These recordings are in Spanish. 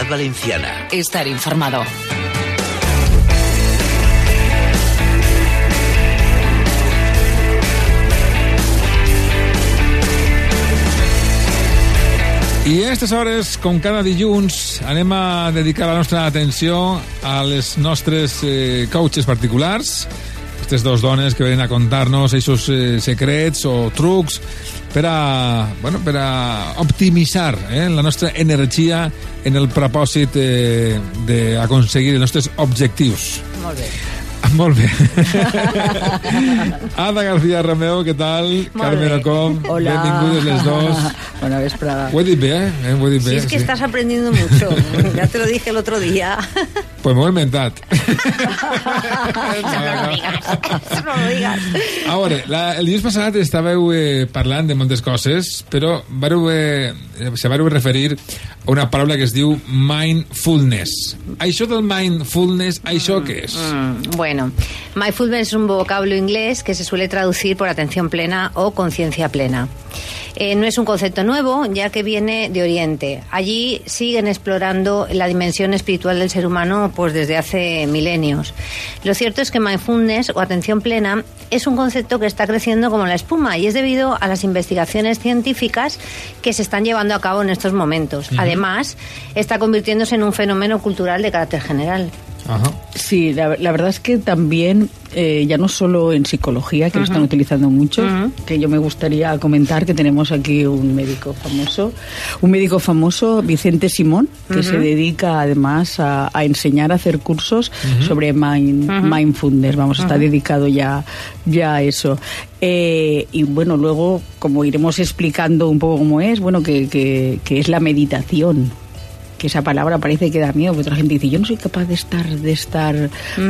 Comunidad Valenciana. Estar informado. I a aquestes hores, com cada dilluns, anem a dedicar la nostra atenció a les nostres eh, coaches particulars, aquestes dues dones que venen a contar-nos aquests eh, secrets o trucs per a, bueno, per a optimitzar eh, la nostra energia en el propòsit eh, d'aconseguir els nostres objectius. Molt bé. Molt bé. Ada García Romeo, què tal? Molt Carmen. Ocom, benvingudes les dos. Bona vesprada. Ho he dit bé, eh? Ho he dit bé. es que estás aprendiendo mucho. Ya te lo dije el otro día. Pues m'ho he inventat. No lo digas. Eso no. A veure, la, el dilluns passat estàveu eh, parlant de moltes coses, però vareu, eh, se vareu referir a una paraula que es diu mindfulness. Això del mindfulness, això què és? Mm, Bueno, mindfulness es un vocablo inglés que se suele traducir por atención plena o conciencia plena. Eh, no es un concepto nuevo, ya que viene de Oriente. Allí siguen explorando la dimensión espiritual del ser humano pues desde hace milenios. Lo cierto es que mindfulness o atención plena es un concepto que está creciendo como la espuma y es debido a las investigaciones científicas que se están llevando a cabo en estos momentos. Además, está convirtiéndose en un fenómeno cultural de carácter general. Ajá. Sí, la, la verdad es que también, eh, ya no solo en psicología, que lo están utilizando mucho, que yo me gustaría comentar que tenemos aquí un médico famoso, un médico famoso, Vicente Simón, que se dedica además a, a enseñar a hacer cursos sobre mind- mindfulness, vamos, está dedicado ya, ya a eso. Eh, y bueno, luego, como iremos explicando un poco cómo es, bueno, que, que, que es la meditación que esa palabra parece que da miedo, porque otra gente dice, yo no soy capaz de estar de estar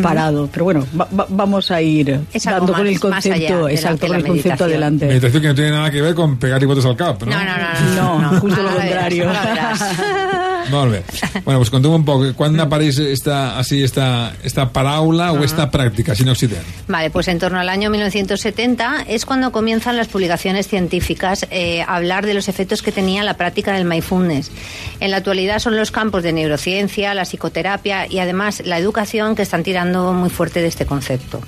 parado. Pero bueno, va- va- vamos a ir dando con el concepto, exacto, con el concepto adelante. Meditación que no tiene nada que ver con pegar botes al cap, no? No, no, no. No, justo lo Ahora verás, contrario. verás. Molt bé. Bueno, pues conteu un poc, quan apareix esta, así, esta, esta paraula o esta pràctica, si no occident? Vale, pues en torno al año 1970 es cuando comienzan las publicaciones científicas eh, a hablar de los efectos que tenía la práctica del mindfulness. En la actualidad son los campos de neurociencia, la psicoterapia y además la educación que están tirando muy fuerte de este concepto.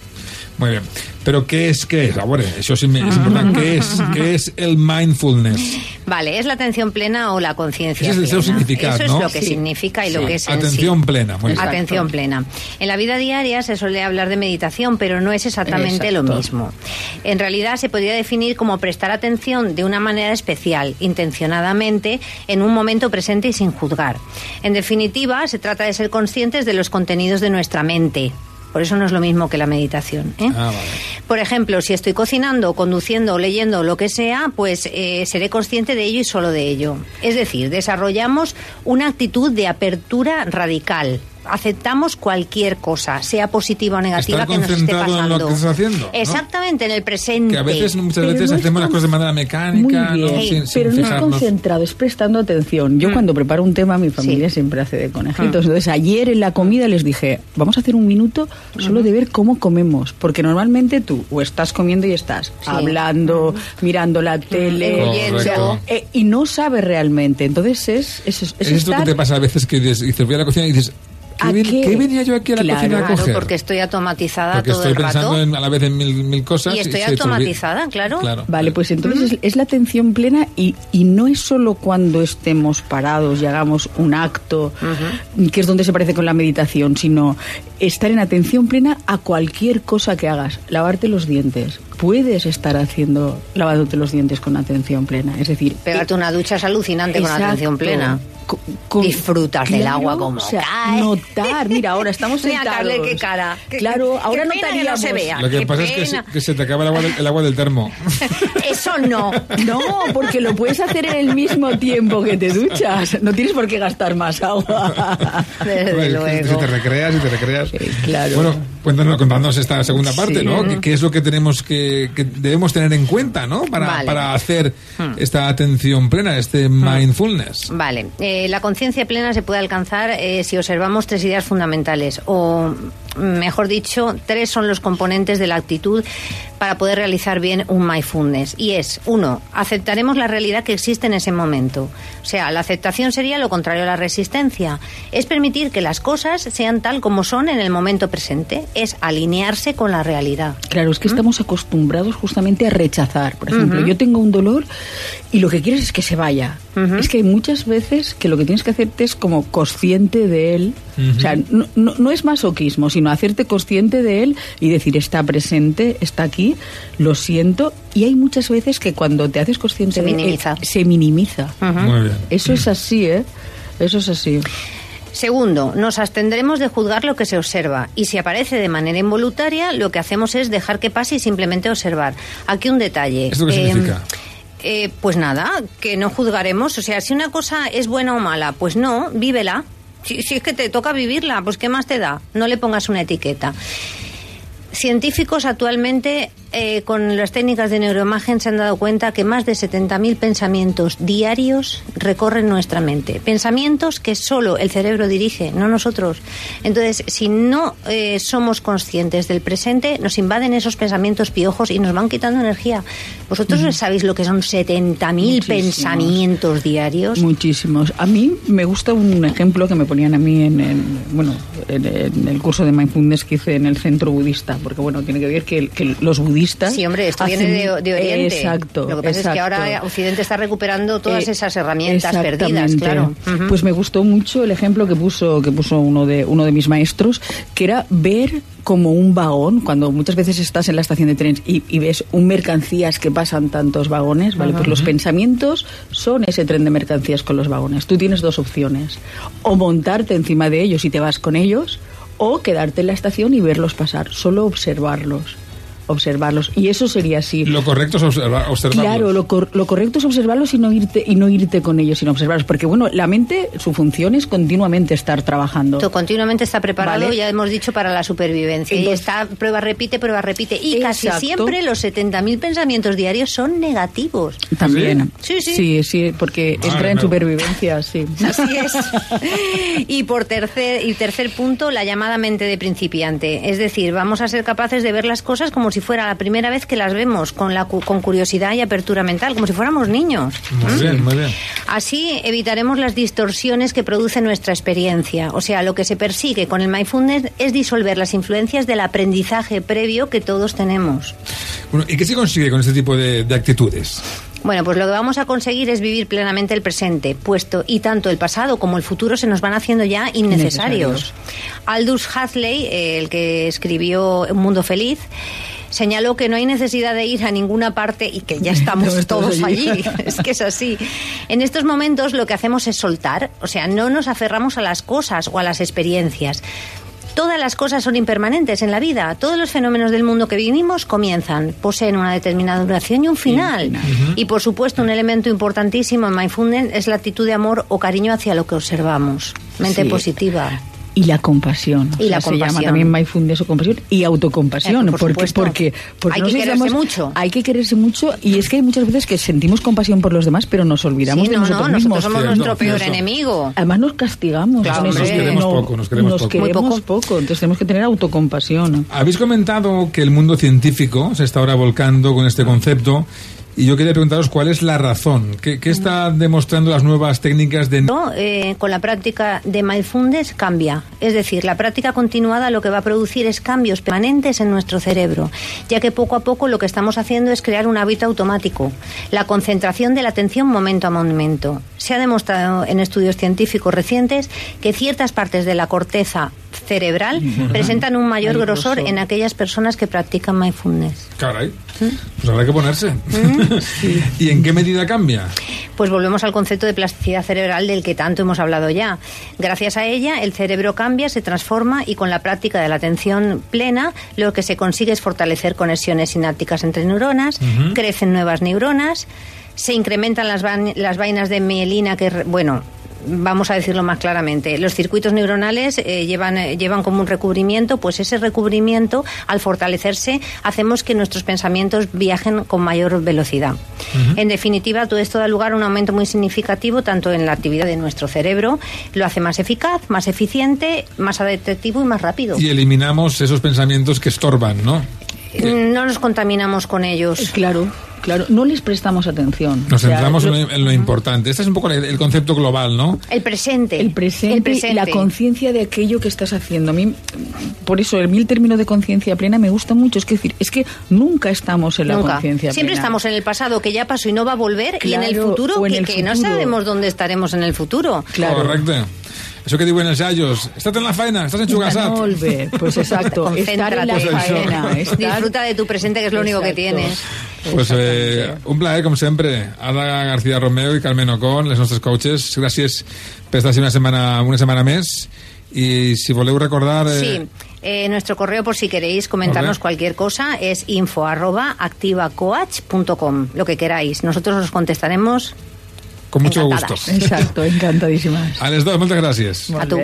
Muy bien. Però què és, què és? A veure, això sí és important. Què és, què és el mindfulness? Vale, es la atención plena o la conciencia. Ese es el significado, Eso ¿no? es lo que Sí. significa y lo que es en Atención sí. plena, muy bien. Atención plena. En la vida diaria se suele hablar de meditación, pero no es exactamente lo mismo. En realidad se podría definir como prestar atención de una manera especial, intencionadamente, en un momento presente y sin juzgar. En definitiva, se trata de ser conscientes de los contenidos de nuestra mente. Por eso no es lo mismo que la meditación. ¿eh? Ah, vale. Por ejemplo, si estoy cocinando, conduciendo, leyendo lo que sea, pues eh, seré consciente de ello y solo de ello. Es decir, desarrollamos una actitud de apertura radical. Aceptamos cualquier cosa, sea positiva o negativa, Estar que nos esté concentrado en lo pasando. que estás haciendo, ¿no? Exactamente, en el presente. Que a veces, muchas Pero veces no hacemos las cosas de manera Muy mecánica, bien, ¿no? sin pero no es concentrado, es prestando atención. Yo cuando preparo un tema, mi familia Sí. siempre hace de conejitos. Entonces ayer en la comida les dije, vamos a hacer un minuto solo de ver cómo comemos, porque normalmente tú o estás comiendo y estás hablando, mirando la tele, o sea, eh, y no sabes realmente. Entonces es, es, es Es esto que te pasa a veces que dices, dices, voy a la cocina y dices, ¿qué, ¿A ven- qué? qué venía yo aquí a la Claro. cocina a Claro, coger? porque estoy automatizada Porque todo estoy el pensando rato. en- a la vez en mil, mil cosas. Y estoy automatizada, claro. Vale, pues entonces es, es la atención plena y, y no es solo cuando estemos parados y hagamos un acto, que es donde se parece con la meditación, sino estar en atención plena a cualquier cosa que hagas. Lavarte los dientes. Puedes estar haciendo, lavándote los dientes con atención plena. Es decir, Pegarte una ducha es alucinante con atención plena. Co- con- Disfrutas del agua como o sea, cae. notar, mira, ahora estamos Mira, sentados. Carle, qué cara. Qué- claro, qué ahora que no se vea. Lo que Qué pasa es que se, pena. que se te acaba el agua del, el agua del termo. Eso no. No, porque lo puedes hacer en el mismo tiempo que te duchas. No tienes por qué gastar más agua. Desde Bueno, luego. Si te recreas y te recreas. claro. Bueno, cuéntanos, contándonos esta segunda parte, Sí. ¿no? ¿Qué, qué es lo que tenemos que, que debemos tener en cuenta, ¿no? Para, Vale. para hacer esta atención plena, este mindfulness. Vale, eh, la conciencia plena se puede alcanzar eh, si observamos tres ideas fundamentales o mejor dicho, tres son los componentes de la actitud para poder realizar bien un mindfulness. Y es, uno, aceptaremos la realidad que existe en ese momento. O sea, la aceptación sería lo contrario a la resistencia. Es permitir que las cosas sean tal como son en el momento presente. Es alinearse con la realidad. Claro, es que estamos acostumbrados justamente a rechazar. Por ejemplo, yo tengo un dolor y lo que quieres es que se vaya. Es que hay muchas veces que lo que tienes que hacerte es como consciente de él. O sea, no, no, es masoquismo, sino hacerte consciente de él y decir, está presente, está aquí, lo siento. Y hay muchas veces que cuando te haces consciente se de minimiza. él, se minimiza. Muy bien. Eso es así, ¿eh? Eso es así. Segundo, nos abstendremos de juzgar lo que se observa y si aparece de manera involuntaria, lo que hacemos es dejar que pase y simplemente observar. Aquí un detalle. ¿Esto qué Eh, significa? eh, pues nada, que no juzgaremos. O sea, si una cosa es buena o mala, pues no, vívela. Si, si es que te toca vivirla, pues ¿qué más te da? No le pongas una etiqueta. Científicos actualmente eh, con las técnicas de neuroimagen se han dado cuenta que más de 70.000 pensamientos diarios recorren nuestra mente. Pensamientos que solo el cerebro dirige, no nosotros. Entonces, si no eh, somos conscientes del presente, nos invaden esos pensamientos piojos y nos van quitando energía. ¿Vosotros sabéis lo que son 70.000 Muchísimos. pensamientos diarios? Muchísimos. A mí me gusta un ejemplo que me ponían a mí en, en, bueno, en, en el curso de mindfulness que hice en el centro budista, porque bueno, tiene que ver que, que los budistas... Sí, hombre, esto hacen- viene de, de Oriente. Exacto. Lo que pasa es que ahora Occidente está recuperando todas Eh, esas herramientas perdidas, claro. Pues me gustó mucho el ejemplo que puso que puso uno de uno de mis maestros, que era ver como un vagón, cuando muchas veces estás en la estación de trenes y, y ves un mercancías que pasan tantos vagones, ¿vale? Pues los pensamientos son ese tren de mercancías con los vagones. Tú tienes dos opciones, o montarte encima de ellos y te vas con ellos, o quedarte en la estación y verlos pasar, solo observarlos. Observarlos. Y eso sería así. Lo correcto es observa- observarlos. Claro, lo, cor- lo correcto es observarlos y no irte y no irte con ellos, sino observarlos, porque bueno, la mente, su función es continuamente estar trabajando. Continuamente está preparado, Vale. ya hemos dicho, para la supervivencia. y está prueba, repite, prueba, repite. Y casi siempre los 70.000 pensamientos diarios son negativos. También. Sí, sí. Sí, sí, porque Madre entra en supervivencia, sí. Así es. Y por tercer y tercer punto, la llamada mente de principiante. Es decir, vamos a ser capaces de ver las cosas como si fuera la primera vez que las vemos, con, la, cu- con curiosidad y apertura mental, como si fuéramos niños. Muy bien, muy bien. Así evitaremos las distorsiones que produce nuestra experiencia. O sea, lo que se persigue con el mindfulness es disolver las influencias del aprendizaje previo que todos tenemos. Bueno, ¿Y qué se consigue con este tipo de, de actitudes? Bueno, pues lo que vamos a conseguir es vivir plenamente el presente, puesto y tanto el pasado como el futuro se nos van haciendo ya innecesarios. Aldous Huxley, eh, el que escribió Un mundo feliz, señaló que no hay necesidad de ir a ninguna parte y que ya estamos todos allí. allí. Es que es así. En estos momentos lo que hacemos es soltar, o sea, no nos aferramos a las cosas o a las experiencias. Todas las cosas son impermanentes en la vida. Todos los fenómenos del mundo que vivimos comienzan, poseen una determinada duración y un final. Y por supuesto, un elemento importantísimo en mindfulness es la actitud de amor o cariño hacia lo que observamos. Mente Sí. positiva. Y la compasión. Y la Se llama compasión. también mindfulness o compasión y autocompasión. Eh, por porque, supuesto. porque, porque Hay no que nos quererse mucho. Hay que quererse mucho y es que hay muchas veces que sentimos compasión por los demás, pero nos olvidamos Sí, de no, nosotros no, mismos. nosotros somos nuestro peor enemigo. Además nos castigamos. Claro, nos queremos poco, nos queremos poco. Muy queremos poco. poco, entonces tenemos que tener autocompasión. Habéis comentado que el mundo científico se está ahora volcando con este concepto y yo quería preguntaros cuál es la razón. ¿Qué, qué está demostrando las nuevas técnicas de... ¿no? Eh, con la práctica de mindfulness cambia. Es decir, la práctica continuada lo que va a producir es cambios permanentes en nuestro cerebro, ya que poco a poco lo que estamos haciendo es crear un hábito automático, la concentración de la atención momento a momento. Se ha demostrado en estudios científicos recientes que ciertas partes de la corteza cerebral presentan un mayor grosor grosor. en aquellas personas que practican mindfulness. Caray, pues habrá que ponerse. ¿Y en qué medida cambia? Pues volvemos al concepto de plasticidad cerebral del que tanto hemos hablado ya. Gracias a ella, el cerebro cambia, se transforma y con la práctica de la atención plena, lo que se consigue es fortalecer conexiones sinápticas entre neuronas, crecen nuevas neuronas, se incrementan las, van- las vainas de mielina que, bueno, vamos a decirlo más claramente, los circuitos neuronales eh, llevan, eh, llevan como un recubrimiento, pues ese recubrimiento, al fortalecerse, hacemos que nuestros pensamientos viajen con mayor velocidad. En definitiva, todo esto da lugar a un aumento muy significativo tanto en la actividad de nuestro cerebro, lo hace más eficaz, más eficiente, más adaptativo y más rápido. Y eliminamos esos pensamientos que estorban, ¿no? No nos contaminamos con ellos. Claro. Claro, no les prestamos atención. Nos centramos en, lo, importante. Este es un poco el, concepto global, ¿no? El presente. El presente, y la conciencia de aquello que estás haciendo. A mí, por eso, el mil término de conciencia plena me gusta mucho. Es que, decir, es que nunca estamos en la conciencia plena. Siempre estamos en el pasado que ya pasó y no va a volver, y en el futuro, que, no sabemos dónde estaremos en el futuro. Claro. Correcto. Eso que digo en ensayos, estás en la faena, estás en Chugasat. Pues exacto, estar en la faena. Disfruta de tu presente, que es lo único que tienes. Pues eh, un placer, com sempre. Ada García Romeo i Carmen Ocon, les nostres coaches. Gràcies per estar una setmana, una setmana més. Y si voleu recordar... Eh... Sí, eh, nuestro correo por si queréis comentarnos cualquier cosa es info arroba activacoach.com, lo que queráis. Nosotros os contestaremos con mucho gusto. Exacto, encantadísimas. A les dos, moltes gràcies. a tu.